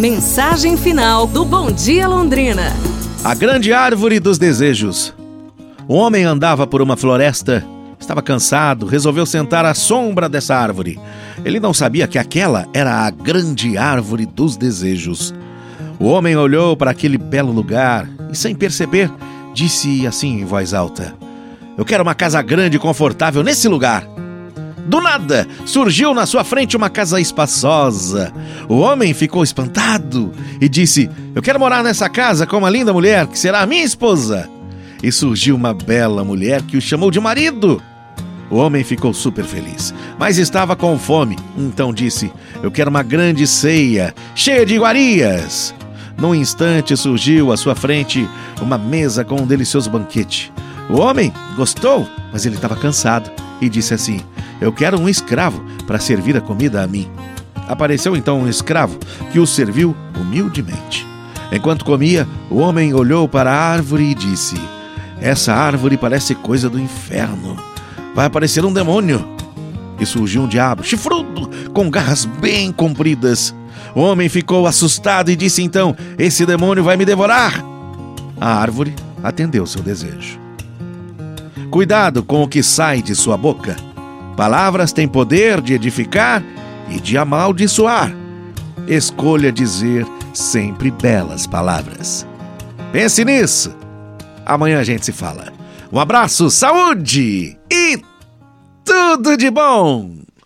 Mensagem final do Bom Dia Londrina. A grande árvore dos desejos. O homem andava por uma floresta, estava cansado, resolveu sentar à sombra dessa árvore. Ele não sabia que aquela era a grande árvore dos desejos. O homem olhou para aquele belo lugar e, sem perceber, disse assim em voz alta: Eu quero uma casa grande e confortável nesse lugar. Do nada, surgiu na sua frente uma casa espaçosa. O homem ficou espantado e disse: Eu quero morar nessa casa com uma linda mulher que será minha esposa. E surgiu uma bela mulher que o chamou de marido. O homem ficou super feliz, mas estava com fome, então disse: Eu quero uma grande ceia, cheia de iguarias. Num instante surgiu à sua frente uma mesa com um delicioso banquete. O homem gostou, mas ele estava cansado e disse assim: Eu quero um escravo para servir a comida a mim. Apareceu então um escravo que o serviu humildemente. Enquanto comia, o homem olhou para a árvore e disse: Essa árvore parece coisa do inferno. Vai aparecer um demônio. E surgiu um diabo, chifrudo, com garras bem compridas. O homem ficou assustado e disse então: Esse demônio vai me devorar. A árvore atendeu seu desejo. Cuidado com o que sai de sua boca. Palavras têm poder de edificar e de amaldiçoar. Escolha dizer sempre belas palavras. Pense nisso. Amanhã a gente se fala. Um abraço, saúde e tudo de bom!